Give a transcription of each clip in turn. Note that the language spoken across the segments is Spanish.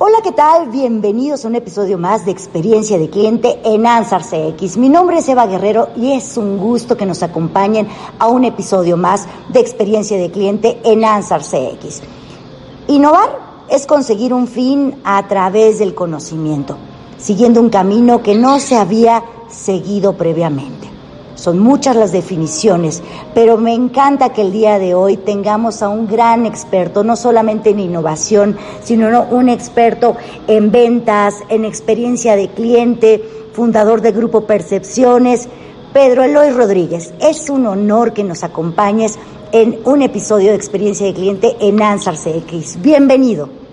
Hola, ¿qué tal? Bienvenidos a un episodio más de Experiencia de Cliente en Ansar CX. Mi nombre es Eva Guerrero y es un gusto que nos acompañen a un episodio más de Experiencia de Cliente en Ansar CX. Innovar es conseguir un fin a través del conocimiento, siguiendo un camino que no se había seguido previamente. Son muchas las definiciones, pero me encanta que el día de hoy tengamos a un gran experto, no solamente en innovación, sino un experto en ventas, en experiencia de cliente, fundador de Grupo Percepciones, Pedro Eloy Rodríguez. Es un honor que nos acompañes en un episodio de experiencia de cliente en Ansar CX. Bienvenido.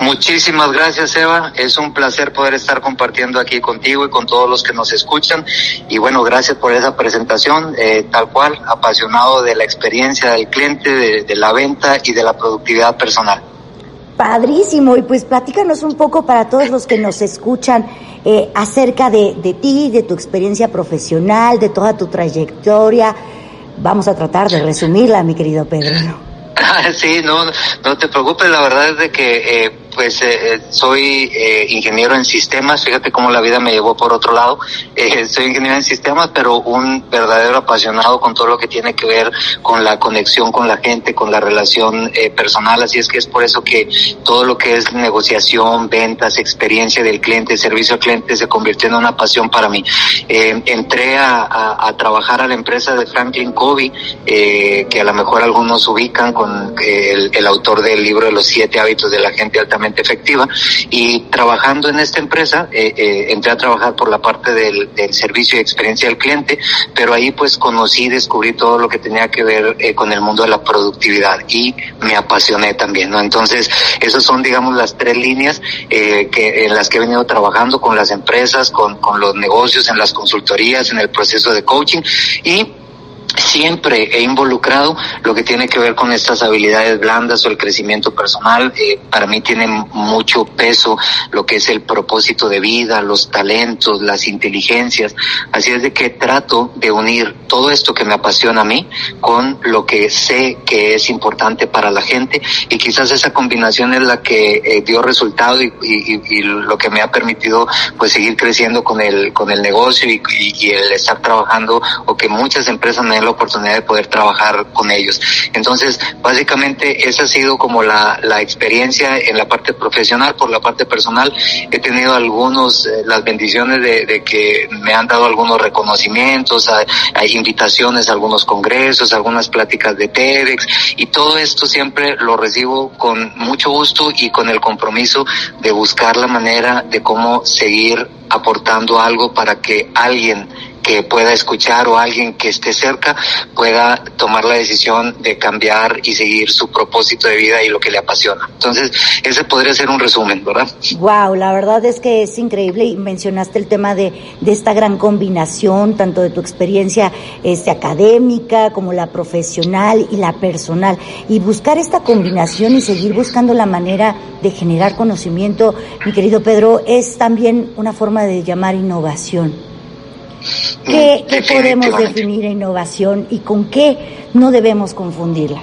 Muchísimas gracias, Eva. Es un placer poder estar compartiendo aquí contigo y con todos los que nos escuchan. Y bueno, gracias por esa presentación, eh, tal cual, apasionado de la experiencia del cliente, de, la venta y de la productividad personal. Padrísimo, y pues platícanos un poco para todos los que nos escuchan eh, acerca de, de ti, de tu experiencia profesional, de toda tu trayectoria. Vamos a tratar de resumirla, mi querido Pedro. sí, no, no te preocupes, la verdad es de que eh, pues eh, eh, soy eh, ingeniero en sistemas, fíjate cómo la vida me llevó por otro lado, soy ingeniero en sistemas, pero un verdadero apasionado con todo lo que tiene que ver con la conexión con la gente, con la relación personal, así es que es por eso que todo lo que es negociación, ventas, experiencia del cliente, servicio al cliente se convirtió en una pasión para mí. entré a, trabajar a la empresa de Franklin Covey, que a lo mejor algunos ubican con el, el autor del libro de los siete hábitos de la gente altamente efectiva y trabajando en esta empresa eh, eh, entré a trabajar por la parte del, servicio y experiencia del cliente, pero ahí pues conocí, descubrí todo lo que tenía que ver eh, con el mundo de la productividad y me apasioné también, ¿no? Entonces, esas son digamos las tres líneas que en las que he venido trabajando con las empresas, con, con los negocios, en las consultorías, en el proceso de coaching y siempre he involucrado lo que tiene que ver con estas habilidades blandas o el crecimiento personal. Eh, para mí tiene mucho peso lo que es el propósito de vida, los talentos, las inteligencias. Así es de que trato de unir todo esto que me apasiona a mí con lo que sé que es importante para la gente y quizás esa combinación es la que eh, dio resultado y, lo que me ha permitido pues seguir creciendo con el con el negocio y, el estar trabajando o que muchas empresas me la oportunidad de poder trabajar con ellos. Entonces, básicamente esa ha sido como la, la experiencia en la parte profesional, por la parte personal. He tenido algunos, eh, las bendiciones de, que me han dado algunos reconocimientos, hay invitaciones a algunos congresos, algunas pláticas de TEDx y todo esto siempre lo recibo con mucho gusto y con el compromiso de buscar la manera de cómo seguir aportando algo para que alguien que pueda escuchar o alguien que esté cerca pueda tomar la decisión de cambiar y seguir su propósito de vida y lo que le apasiona. Entonces, ese podría ser un resumen, ¿verdad? Wow, la verdad es que es increíble y mencionaste el tema de, de esta gran combinación, tanto de tu experiencia este, académica como la profesional y la personal. Y buscar esta combinación y seguir buscando la manera de generar conocimiento, mi querido Pedro, es también una forma de llamar innovación. ¿Qué, podemos definir innovación y con qué no debemos confundirla?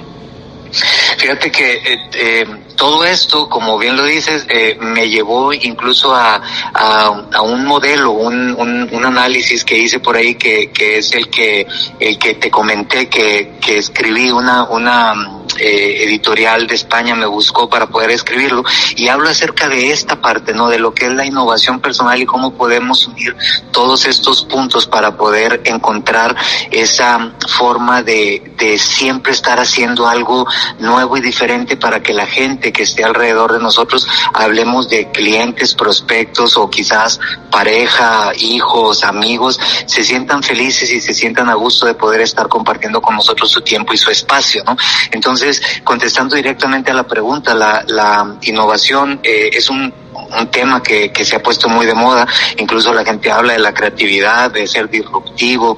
Fíjate que eh, eh, todo esto, como bien lo dices, eh, me llevó incluso a, a, un modelo, un, un, análisis que hice por ahí que, que es el que, el que te comenté que, que escribí una, una eh, editorial de España me buscó para poder escribirlo y hablo acerca de esta parte, ¿no? De lo que es la innovación personal y cómo podemos unir todos estos puntos para poder encontrar esa forma de, de siempre estar haciendo algo nuevo y diferente para que la gente que esté alrededor de nosotros hablemos de clientes, prospectos o quizás pareja, hijos, amigos, se sientan felices y se sientan a gusto de poder estar compartiendo con nosotros su tiempo y su espacio, ¿no? Entonces, contestando directamente a la pregunta, la, la innovación eh, es un un tema que, que se ha puesto muy de moda, incluso la gente habla de la creatividad, de ser disruptivo,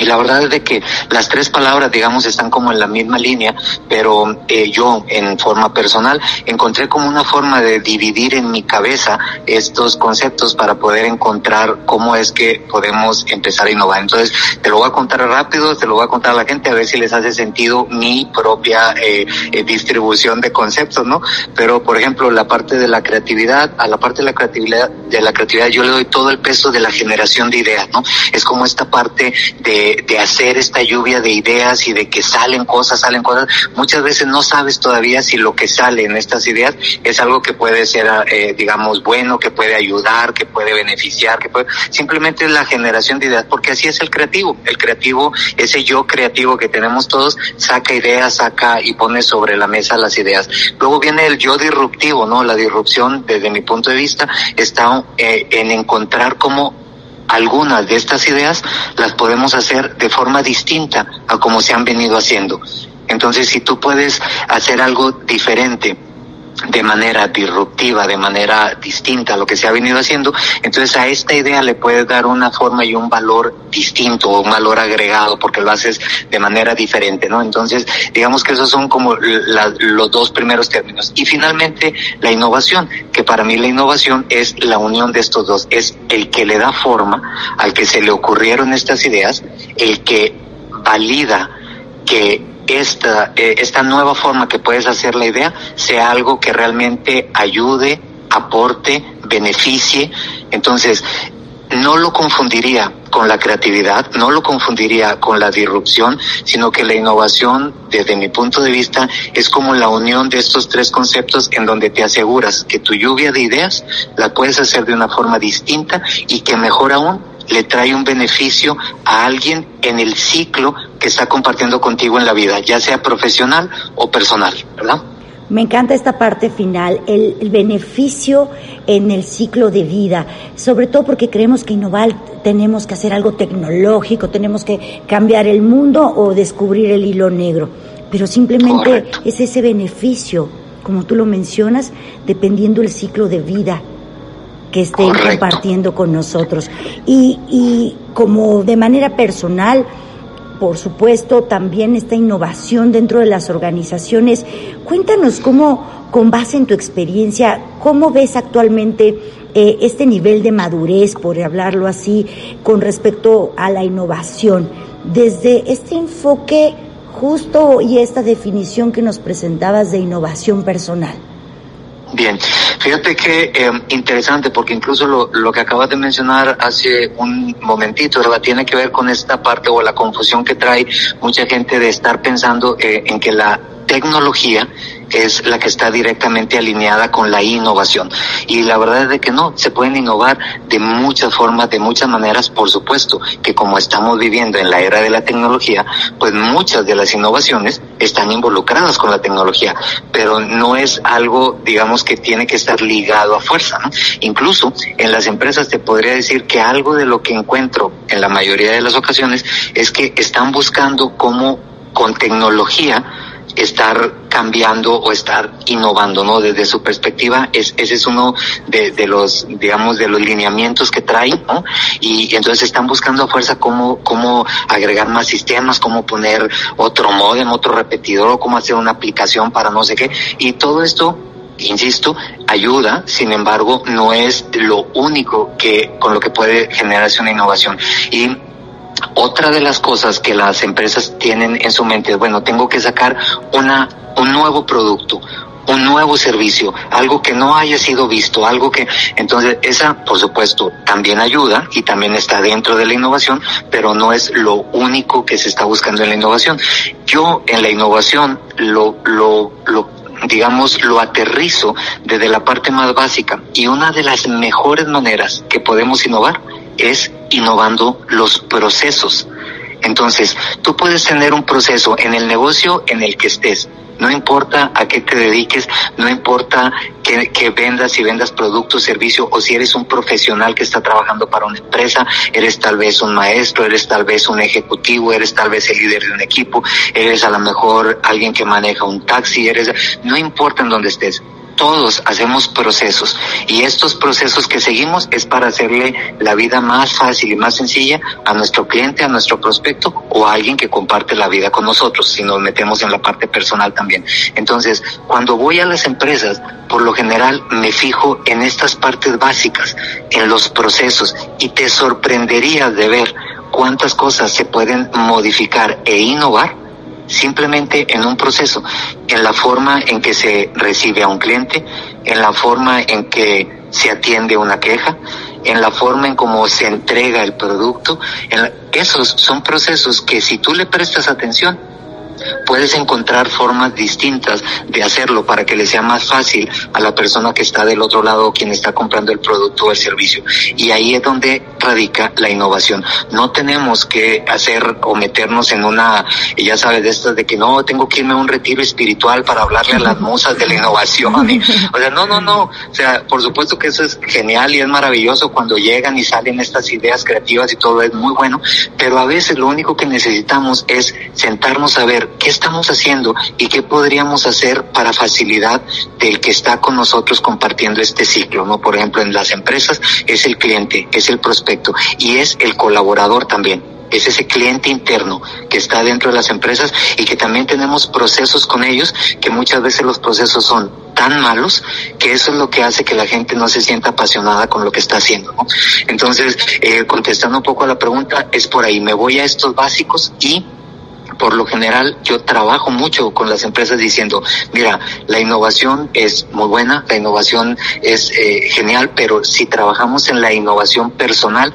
Y la verdad es de que las tres palabras, digamos, están como en la misma línea, pero eh, yo, en forma personal, encontré como una forma de dividir en mi cabeza estos conceptos para poder encontrar cómo es que podemos empezar a innovar. Entonces, te lo voy a contar rápido, te lo voy a contar a la gente a ver si les hace sentido mi propia eh, eh, distribución de conceptos, ¿no? Pero, por ejemplo, la parte de la creatividad, a la parte de la creatividad, de la creatividad yo le doy todo el peso de la generación de ideas, ¿no? Es como esta parte de de, hacer esta lluvia de ideas y de que salen cosas, salen cosas, muchas veces no sabes todavía si lo que sale en estas ideas es algo que puede ser, eh, digamos, bueno, que puede ayudar, que puede beneficiar, que puede, simplemente es la generación de ideas, porque así es el creativo. El creativo, ese yo creativo que tenemos todos, saca ideas, saca y pone sobre la mesa las ideas. Luego viene el yo disruptivo, ¿no? La disrupción, desde mi punto de vista, está eh, en encontrar cómo algunas de estas ideas las podemos hacer de forma distinta a como se han venido haciendo. Entonces, si tú puedes hacer algo diferente, de manera disruptiva, de manera distinta a lo que se ha venido haciendo, entonces a esta idea le puedes dar una forma y un valor distinto un valor agregado porque lo haces de manera diferente, ¿no? Entonces, digamos que esos son como los dos primeros términos. Y finalmente, la innovación, que para mí la innovación es la unión de estos dos, es el que le da forma al que se le ocurrieron estas ideas, el que valida que esta, eh, esta nueva forma que puedes hacer la idea sea algo que realmente ayude, aporte, beneficie. Entonces, no lo confundiría con la creatividad, no lo confundiría con la disrupción, sino que la innovación, desde mi punto de vista, es como la unión de estos tres conceptos en donde te aseguras que tu lluvia de ideas la puedes hacer de una forma distinta y que mejor aún le trae un beneficio a alguien en el ciclo que está compartiendo contigo en la vida, ya sea profesional o personal, ¿verdad? Me encanta esta parte final, el, beneficio en el ciclo de vida, sobre todo porque creemos que innovar tenemos que hacer algo tecnológico, tenemos que cambiar el mundo o descubrir el hilo negro, pero simplemente es ese beneficio, como tú lo mencionas, dependiendo del ciclo de vida que estén compartiendo con nosotros. Y, y como de manera personal, por supuesto, también esta innovación dentro de las organizaciones. Cuéntanos cómo, con base en tu experiencia, cómo ves actualmente eh, este nivel de madurez, por hablarlo así, con respecto a la innovación, desde este enfoque justo y esta definición que nos presentabas de innovación personal. Bien, fíjate que eh, interesante porque incluso lo, lo, que acabas de mencionar hace un momentito. Tiene que ver con esta parte o la confusión que trae mucha gente de estar pensando eh, en que la tecnología es la que está directamente alineada con la innovación. Y la verdad es de que no, se pueden innovar de muchas formas, de muchas maneras, por supuesto, que como estamos viviendo en la era de la tecnología, pues muchas de las innovaciones están involucradas con la tecnología, pero no es algo, digamos, que tiene que estar ligado a fuerza. Incluso en las empresas te podría decir que algo de lo que encuentro en la mayoría de las ocasiones es que están buscando cómo con tecnología estar cambiando o estar innovando, ¿no? Desde su perspectiva, es, ese es uno de, de, los, digamos, de los lineamientos que trae, ¿no? Y, entonces están buscando a fuerza cómo, cómo agregar más sistemas, cómo poner otro modem, otro repetidor, o cómo hacer una aplicación para no sé qué. Y todo esto insisto, ayuda, sin embargo, no es lo único que con lo que puede generarse una innovación. Y otra de las cosas que las empresas tienen en su mente es, bueno, tengo que sacar una, un nuevo producto, un nuevo servicio, algo que no haya sido visto, algo que, entonces esa, por supuesto, también ayuda y también está dentro de la innovación, pero no es lo único que se está buscando en la innovación. Yo en la innovación lo, lo, lo digamos, lo aterrizo desde la parte más básica y una de las mejores maneras que podemos innovar es innovando los procesos. Entonces, tú puedes tener un proceso en el negocio en el que estés. No importa a qué te dediques, no importa que, vendas, si vendas producto, servicio o si eres un profesional que está trabajando para una empresa, eres tal vez un maestro, eres tal vez un ejecutivo, eres tal vez el líder de un equipo, eres a lo mejor alguien que maneja un taxi, eres, no importa en dónde estés todos hacemos procesos y estos procesos que seguimos es para hacerle la vida más fácil y más sencilla a nuestro cliente, a nuestro prospecto o a alguien que comparte la vida con nosotros, si nos metemos en la parte personal también. Entonces, cuando voy a las empresas, por lo general me fijo en estas partes básicas, en los procesos y te sorprendería de ver cuántas cosas se pueden modificar e innovar simplemente en un proceso, en la forma en que se recibe a un cliente, en la forma en que se atiende una queja, en la forma en cómo se entrega el producto. esos son procesos que si tú le prestas atención, puedes encontrar formas distintas de hacerlo para que le sea más fácil a la persona que está del otro lado, quien está comprando el producto o el servicio. Y ahí es donde radica la innovación. No tenemos que hacer o meternos en una, ya sabes, de estas de que no, tengo que irme a un retiro espiritual para hablarle a las musas de la innovación. o sea, no, no, no. O sea, por supuesto que eso es genial y es maravilloso cuando llegan y salen estas ideas creativas y todo es muy bueno, pero a veces lo único que necesitamos es sentarnos a ver qué estamos haciendo y qué podríamos hacer para facilidad del que está con nosotros compartiendo este ciclo, ¿no? Por ejemplo, en las empresas es el cliente, es el prospecto y es el colaborador también es ese cliente interno que está dentro de las empresas y que también tenemos procesos con ellos que muchas veces los procesos son tan malos que eso es lo que hace que la gente no se sienta apasionada con lo que está haciendo. ¿no? Entonces, eh, contestando un poco a la pregunta, es por ahí, me voy a estos básicos y por lo general yo trabajo mucho con las empresas diciendo, mira, la innovación es muy buena, la innovación es eh, genial, pero si trabajamos en la innovación personal,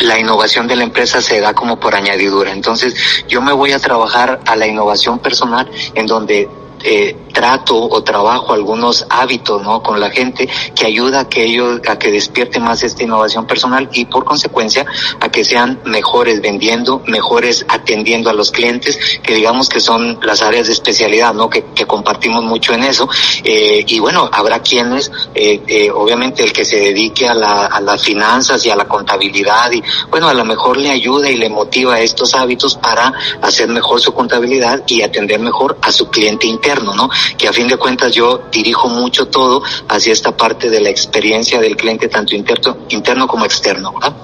la innovación de la empresa se da como por añadidura. Entonces, yo me voy a trabajar a la innovación personal en donde eh, trato o trabajo algunos hábitos no con la gente que ayuda a que ellos a que despierte más esta innovación personal y por consecuencia a que sean mejores vendiendo mejores atendiendo a los clientes que digamos que son las áreas de especialidad no que, que compartimos mucho en eso. Eh, y bueno habrá quienes eh, eh, obviamente el que se dedique a, la, a las finanzas y a la contabilidad y bueno a lo mejor le ayuda y le motiva estos hábitos para hacer mejor su contabilidad y atender mejor a su cliente interno no que a fin de cuentas yo dirijo mucho todo hacia esta parte de la experiencia del cliente, tanto interno, interno como externo, ¿verdad?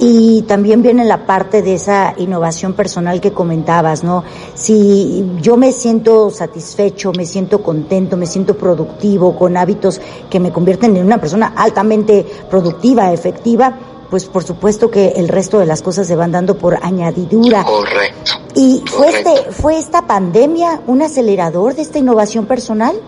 Y también viene la parte de esa innovación personal que comentabas, ¿no? Si yo me siento satisfecho, me siento contento, me siento productivo, con hábitos que me convierten en una persona altamente productiva, efectiva, pues por supuesto que el resto de las cosas se van dando por añadidura. Correcto. ¿Y fue este fue esta pandemia un acelerador de esta innovación personal?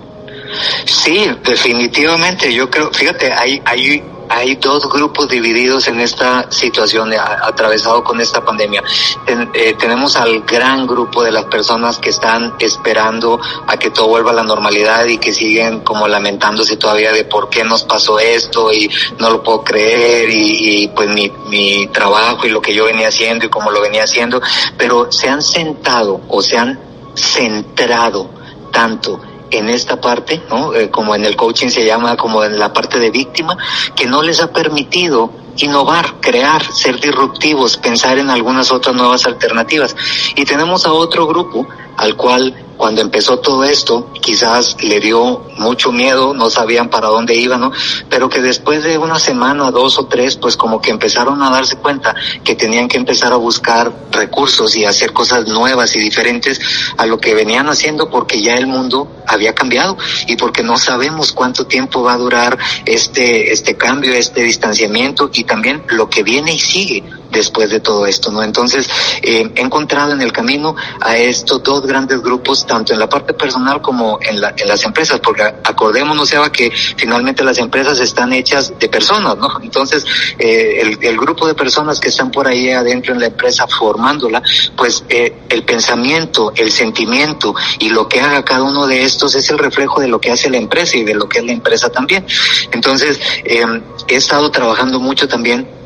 Sí, definitivamente. Yo creo, fíjate, hay hay hay dos grupos divididos en esta situación atravesado con esta pandemia. Eh, tenemos al gran grupo de las personas que están esperando a que todo vuelva a la normalidad y que siguen como lamentándose todavía de por qué nos pasó esto y no lo puedo creer y, y pues mi, mi trabajo y lo que yo venía haciendo y cómo lo venía haciendo, pero se han sentado o se han centrado tanto en esta parte, ¿no? Eh, como en el coaching se llama como en la parte de víctima, que no les ha permitido innovar, crear, ser disruptivos, pensar en algunas otras nuevas alternativas. Y tenemos a otro grupo al cual cuando empezó todo esto, quizás le dio mucho miedo, no sabían para dónde iban, ¿no? Pero que después de una semana, dos o tres, pues como que empezaron a darse cuenta que tenían que empezar a buscar recursos y hacer cosas nuevas y diferentes a lo que venían haciendo porque ya el mundo había cambiado y porque no sabemos cuánto tiempo va a durar este, este cambio, este distanciamiento y también lo que viene y sigue después de todo esto, ¿no? Entonces, eh, he encontrado en el camino a estos dos grandes grupos, tanto en la parte personal como en, la, en las empresas, porque acordémonos, Eva, que finalmente las empresas están hechas de personas, ¿no? Entonces, eh, el, el, grupo de personas que están por ahí adentro en la empresa formándola, pues eh, el pensamiento, el sentimiento y lo que haga cada uno de estos es el reflejo de lo que hace la empresa y de lo que es la empresa también. Entonces, eh, he estado trabajando mucho también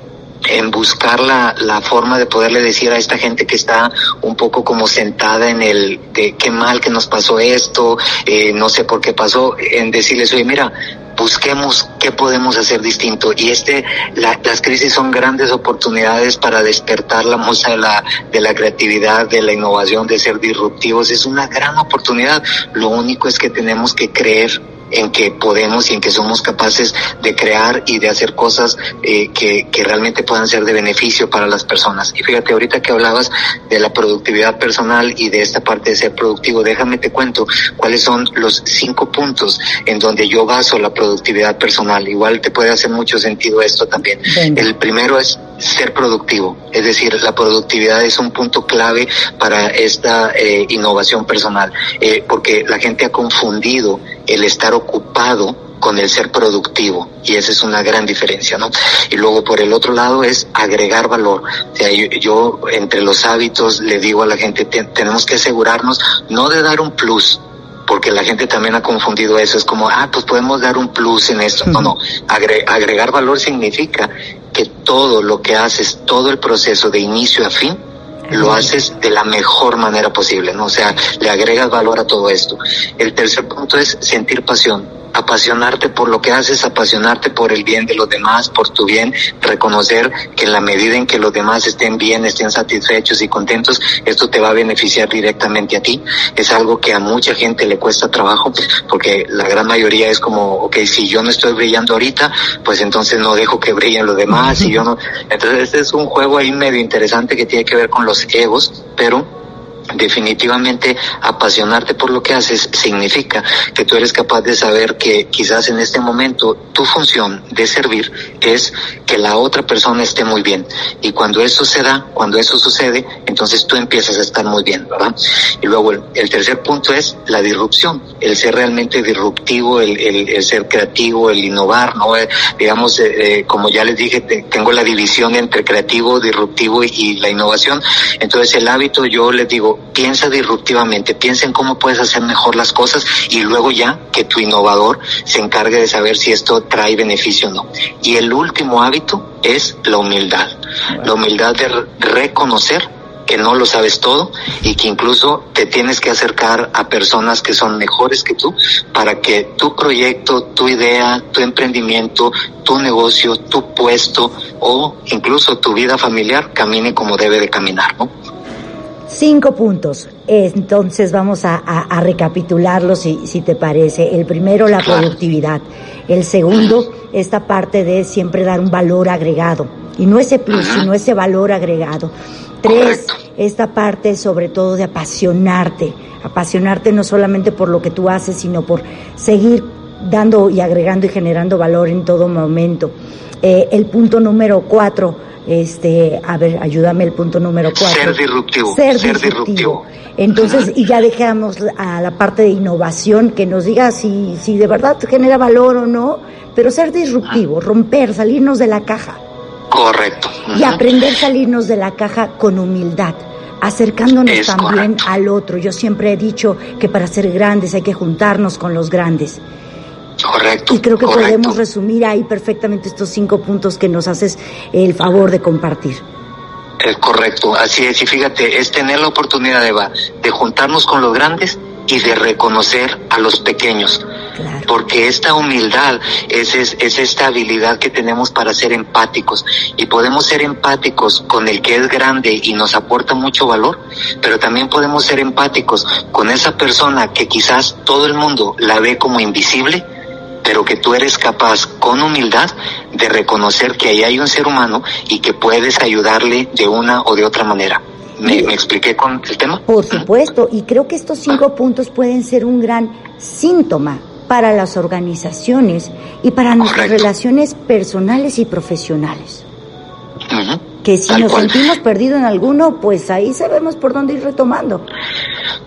en buscar la, la forma de poderle decir a esta gente que está un poco como sentada en el de qué mal que nos pasó esto, eh, no sé por qué pasó, en decirles, oye, mira, busquemos qué podemos hacer distinto. Y este, la, las crisis son grandes oportunidades para despertar la musa de la, de la creatividad, de la innovación, de ser disruptivos. Es una gran oportunidad. Lo único es que tenemos que creer en que podemos y en que somos capaces de crear y de hacer cosas eh, que, que realmente puedan ser de beneficio para las personas. Y fíjate, ahorita que hablabas de la productividad personal y de esta parte de ser productivo, déjame te cuento cuáles son los cinco puntos en donde yo baso la productividad personal. Igual te puede hacer mucho sentido esto también. El primero es ser productivo, es decir, la productividad es un punto clave para esta eh, innovación personal, eh, porque la gente ha confundido el estar ocupado con el ser productivo y esa es una gran diferencia, ¿no? Y luego por el otro lado es agregar valor. O sea, yo, entre los hábitos le digo a la gente tenemos que asegurarnos no de dar un plus, porque la gente también ha confundido eso, es como, ah, pues podemos dar un plus en esto. No, no, agregar valor significa que todo lo que haces, todo el proceso de inicio a fin, lo haces de la mejor manera posible, ¿no? O sea, le agregas valor a todo esto. El tercer punto es sentir pasión apasionarte por lo que haces, apasionarte por el bien de los demás, por tu bien, reconocer que en la medida en que los demás estén bien, estén satisfechos y contentos, esto te va a beneficiar directamente a ti. Es algo que a mucha gente le cuesta trabajo porque la gran mayoría es como, ok, si yo no estoy brillando ahorita, pues entonces no dejo que brillen los demás y yo no. Entonces este es un juego ahí medio interesante que tiene que ver con los egos, pero definitivamente apasionarte por lo que haces significa que tú eres capaz de saber que quizás en este momento tu función de servir es que la otra persona esté muy bien. Y cuando eso se da, cuando eso sucede, entonces tú empiezas a estar muy bien, ¿verdad? Y luego el, tercer punto es la disrupción, el ser realmente disruptivo, el, ser creativo, el innovar, ¿no? Eh, digamos, eh, eh, como ya les dije, tengo la división entre creativo, disruptivo y, y la innovación. Entonces el hábito, yo les digo, piensa disruptivamente, piensa en cómo puedes hacer mejor las cosas y luego ya que tu innovador se encargue de saber si esto trae beneficio o no. Y el último hábito es la humildad. La humildad de reconocer que no lo sabes todo y que incluso te tienes que acercar a personas que son mejores que tú para que tu proyecto, tu idea, tu emprendimiento, tu negocio, tu puesto o incluso tu vida familiar camine como debe de caminar, ¿no? Cinco puntos. Entonces vamos a, recapitularlos si, si, te parece. El primero, la productividad. El segundo, esta parte de siempre dar un valor agregado. Y no ese plus, sino ese valor agregado. Tres, esta parte sobre todo de apasionarte. Apasionarte no solamente por lo que tú haces, sino por seguir dando y agregando y generando valor en todo momento. Eh, el punto número cuatro, este, a ver, ayúdame el punto número cuatro. Ser disruptivo. Ser, disruptivo. Entonces, y ya dejamos a la parte de innovación que nos diga si, si de verdad genera valor o no, pero ser disruptivo, romper, salirnos de la caja. Correcto. Y aprender a salirnos de la caja con humildad acercándonos también al otro. Yo siempre he dicho que para ser grandes hay que juntarnos con los grandes. Correcto. Y creo que podemos resumir ahí perfectamente estos cinco puntos que nos haces el favor de compartir. Es correcto, así es. Y fíjate, es tener la oportunidad de, de juntarnos con los grandes y de reconocer a los pequeños. Porque esta humildad es, es, es, esta habilidad que tenemos para ser empáticos. Y podemos ser empáticos con el que es grande y nos aporta mucho valor, pero también podemos ser empáticos con esa persona que quizás todo el mundo la ve como invisible, pero que tú eres capaz con humildad de reconocer que ahí hay un ser humano y que puedes ayudarle de una o de otra manera. ¿Me, expliqué con el tema? Por supuesto, y creo que estos cinco puntos pueden ser un gran síntoma para las organizaciones y para nuestras relaciones personales y profesionales que si nos sentimos perdidos en alguno, pues ahí sabemos por dónde ir retomando.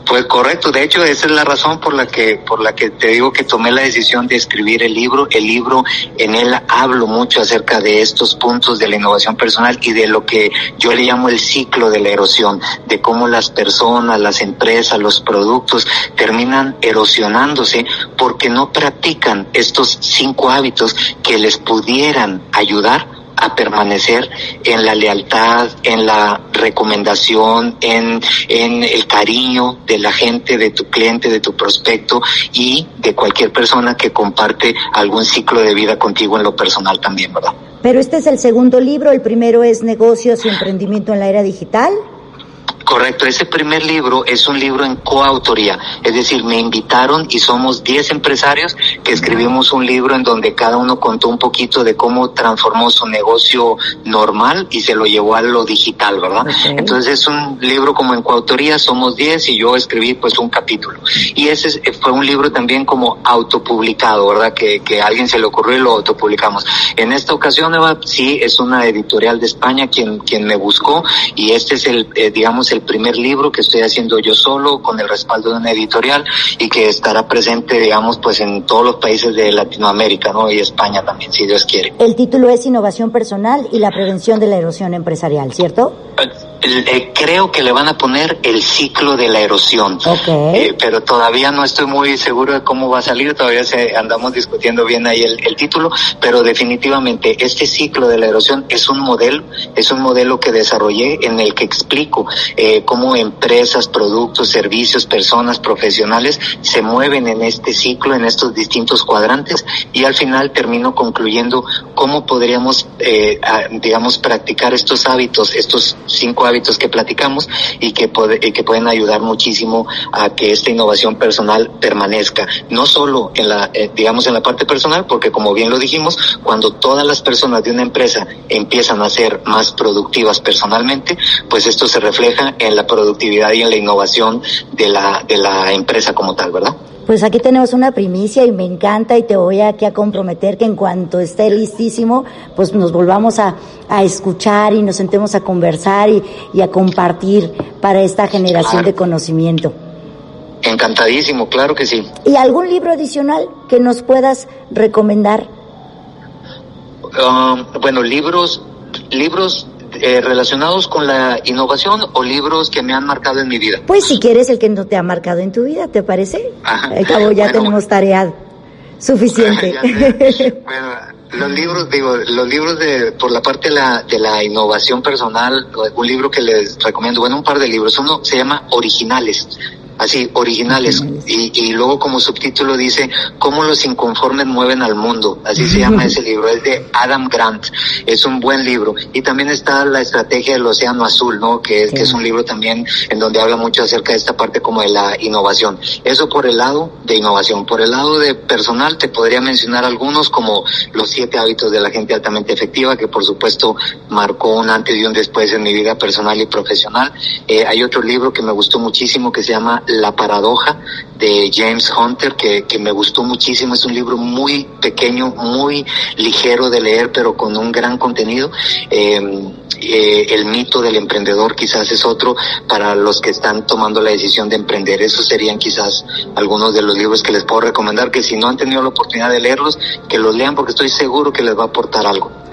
Pues correcto, de hecho esa es la razón por la que por la que te digo que tomé la decisión de escribir el libro. El libro en él hablo mucho acerca de estos puntos de la innovación personal y de lo que yo le llamo el ciclo de la erosión, de cómo las personas, las empresas, los productos terminan erosionándose porque no practican estos cinco hábitos que les pudieran ayudar a permanecer en la lealtad, en la recomendación, en, en el cariño de la gente, de tu cliente, de tu prospecto y de cualquier persona que comparte algún ciclo de vida contigo en lo personal también, ¿verdad? Pero este es el segundo libro, el primero es Negocios y Emprendimiento en la Era Digital. Correcto, ese primer libro es un libro en coautoría, es decir, me invitaron y somos 10 empresarios que escribimos un libro en donde cada uno contó un poquito de cómo transformó su negocio normal y se lo llevó a lo digital, ¿verdad? Entonces es un libro como en coautoría, somos 10 y yo escribí pues un capítulo. Y ese fue un libro también como autopublicado, ¿verdad? Que, que a alguien se le ocurrió y lo autopublicamos. En esta ocasión, Eva, sí, es una editorial de España quien, quien me buscó y este es el, eh, digamos, el primer libro que estoy haciendo yo solo con el respaldo de una editorial y que estará presente, digamos, pues en todos los países de Latinoamérica, ¿no? Y España también, si Dios quiere. El título es Innovación Personal y la prevención de la erosión empresarial, ¿cierto? Eh, creo que le van a poner el ciclo de la erosión, okay. eh, pero todavía no estoy muy seguro de cómo va a salir, todavía se, andamos discutiendo bien ahí el, el, título, pero definitivamente este ciclo de la erosión es un modelo, es un modelo que desarrollé en el que explico eh, cómo empresas, productos, servicios, personas, profesionales se mueven en este ciclo, en estos distintos cuadrantes y al final termino concluyendo cómo podríamos, eh, digamos, practicar estos hábitos, estos cinco hábitos que platicamos y que, puede, y que pueden ayudar muchísimo a que esta innovación personal permanezca, no solo en la, eh, digamos, en la parte personal, porque como bien lo dijimos, cuando todas las personas de una empresa empiezan a ser más productivas personalmente, pues esto se refleja en la productividad y en la innovación de la, de la empresa como tal, ¿verdad? Pues aquí tenemos una primicia y me encanta y te voy aquí a comprometer que en cuanto esté listísimo, pues nos volvamos a, a escuchar y nos sentemos a conversar y, y a compartir para esta generación Claro. de conocimiento. Encantadísimo, claro que sí. ¿Y algún libro adicional que nos puedas recomendar? Um, bueno, libros, libros eh, relacionados con la innovación o libros que me han marcado en mi vida. Pues si quieres el que no te ha marcado en tu vida, ¿te parece? Ajá. Al cabo ya Bueno, tenemos tarea suficiente. Bueno, los libros, digo, los libros de, por la parte de la, de la innovación personal, un libro que les recomiendo, bueno, un par de libros. Uno se llama Originales. Así, originales. Y, y luego como subtítulo dice, cómo los inconformes mueven al mundo. Así se llama ese libro. Es de Adam Grant. Es un buen libro. Y también está La Estrategia del Océano Azul, ¿no? Que es, que es un libro también en donde habla mucho acerca de esta parte como de la innovación. Eso por el lado de innovación. Por el lado de personal te podría mencionar algunos como Los siete hábitos de la gente altamente efectiva, que por supuesto marcó un antes y un después en mi vida personal y profesional. Eh, hay otro libro que me gustó muchísimo que se llama La paradoja de James Hunter, que, que me gustó muchísimo. Es un libro muy pequeño, muy ligero de leer, pero con un gran contenido. Eh, eh, el mito del emprendedor quizás es otro para los que están tomando la decisión de emprender. Esos serían quizás algunos de los libros que les puedo recomendar, que si no han tenido la oportunidad de leerlos, que los lean porque estoy seguro que les va a aportar algo.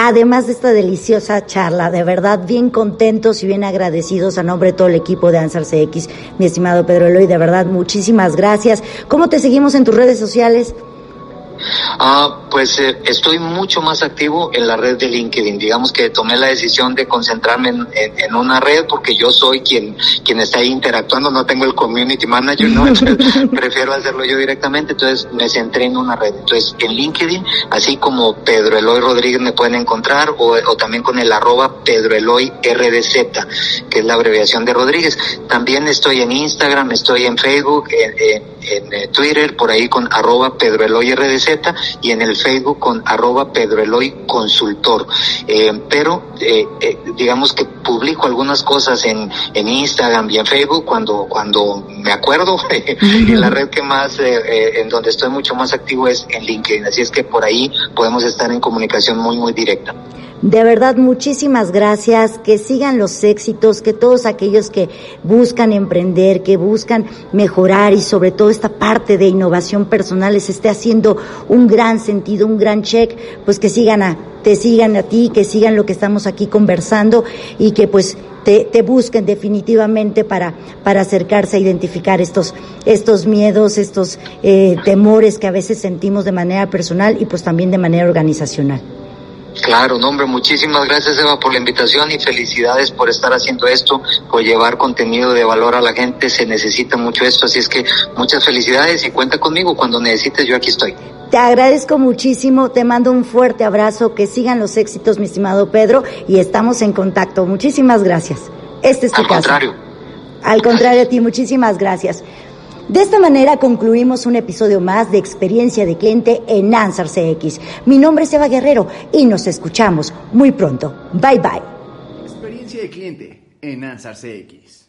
Además de esta deliciosa charla, de verdad bien contentos y bien agradecidos a nombre de todo el equipo de Ansar CX, mi estimado Pedro Eloy, de verdad muchísimas gracias. ¿Cómo te seguimos en tus redes sociales? Ah, pues eh, estoy mucho más activo en la red de LinkedIn. Digamos que tomé la decisión de concentrarme en, una red porque yo soy quien, quien está ahí interactuando, no tengo el community manager, ¿no? Prefiero hacerlo yo directamente, entonces me centré en una red. Entonces, en LinkedIn, así como Pedro Eloy Rodríguez me pueden encontrar o, o también con el arroba Pedro Eloy RDZ, que es la abreviación de Rodríguez. También estoy en Instagram, estoy en Facebook, en, en en eh, Twitter por ahí con arroba Pedro Eloy RDZ y en el Facebook con arroba Pedro Eloy Consultor. Eh, pero eh, eh, digamos que publico algunas cosas en, en Instagram y en Facebook cuando, cuando me acuerdo. y la red que más, en donde estoy mucho más activo es en LinkedIn. Así es que por ahí podemos estar en comunicación muy, muy directa. De verdad, muchísimas gracias. Que sigan los éxitos, que todos aquellos que buscan emprender, que buscan mejorar y sobre todo esta parte de innovación personal les esté haciendo un gran sentido, un gran check, pues que sigan a, te sigan a ti, que sigan lo que estamos aquí conversando y que pues te, busquen definitivamente para, para acercarse a identificar estos, estos miedos, estos eh, temores que a veces sentimos de manera personal y pues también de manera organizacional. Claro, no, hombre, muchísimas gracias Eva por la invitación y felicidades por estar haciendo esto, por llevar contenido de valor a la gente, se necesita mucho esto, así es que muchas felicidades y cuenta conmigo cuando necesites, yo aquí estoy. Te agradezco muchísimo, te mando un fuerte abrazo, que sigan los éxitos, mi estimado Pedro, y estamos en contacto. Muchísimas gracias. Este es tu Al contrario. Al contrario a ti, muchísimas gracias. De esta manera concluimos un episodio más de experiencia de cliente en Ansar CX. Mi nombre es Eva Guerrero y nos escuchamos muy pronto. Bye bye. Experiencia de cliente en Ansar CX.